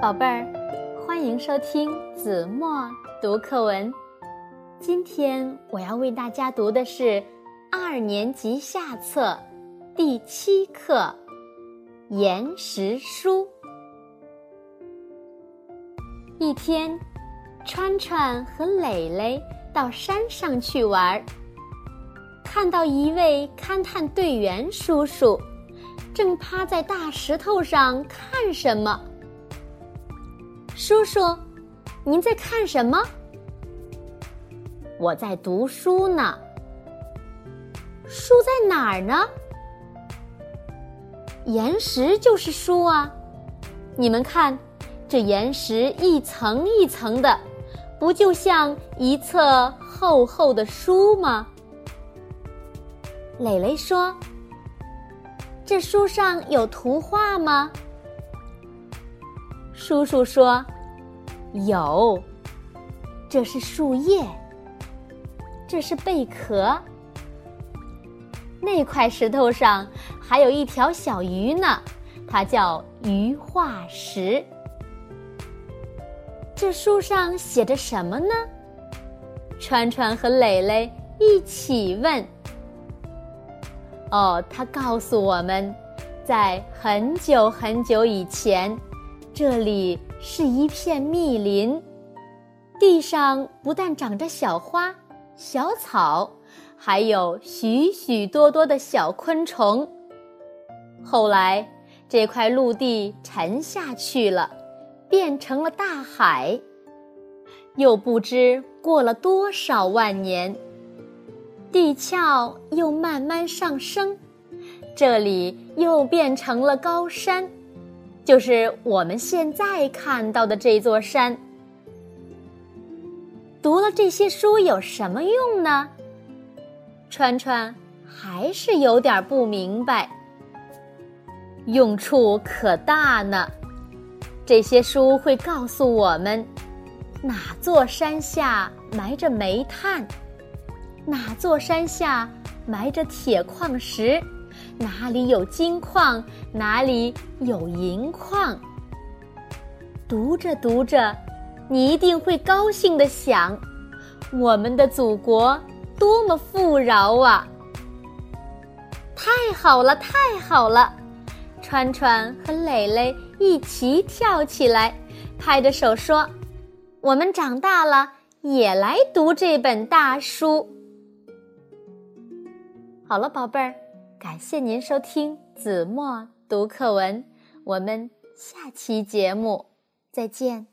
宝贝儿，欢迎收听子墨读课文。今天我要为大家读的是二年级下册第七课《岩石书》。一天，川川和磊磊到山上去玩，看到一位勘探队员叔叔。正趴在大石头上看什么？叔叔，您在看什么？我在读书呢。书在哪儿呢？岩石就是书啊！你们看，这岩石一层一层的，不就像一册厚厚的书吗？蕾蕾说。这书上有图画吗？叔叔说：“有。这是树叶，这是贝壳。那块石头上还有一条小鱼呢，它叫鱼化石。这书上写着什么呢？”川川和蕾蕾一起问。哦，他告诉我们，在很久很久以前，这里是一片密林，地上不但长着小花、小草，还有许许多多的小昆虫。后来，这块陆地沉下去了，变成了大海。又不知过了多少万年。地壳又慢慢上升，这里又变成了高山，就是我们现在看到的这座山。读了这些书有什么用呢？川川还是有点不明白。用处可大呢，这些书会告诉我们，哪座山下埋着煤炭。哪座山下埋着铁矿石？哪里有金矿？哪里有银矿？读着读着，你一定会高兴的想：我们的祖国多么富饶啊！太好了，太好了！川川和蕾蕾一起跳起来，拍着手说：“我们长大了也来读这本大书。”好了，宝贝儿，感谢您收听子墨读课文，我们下期节目再见。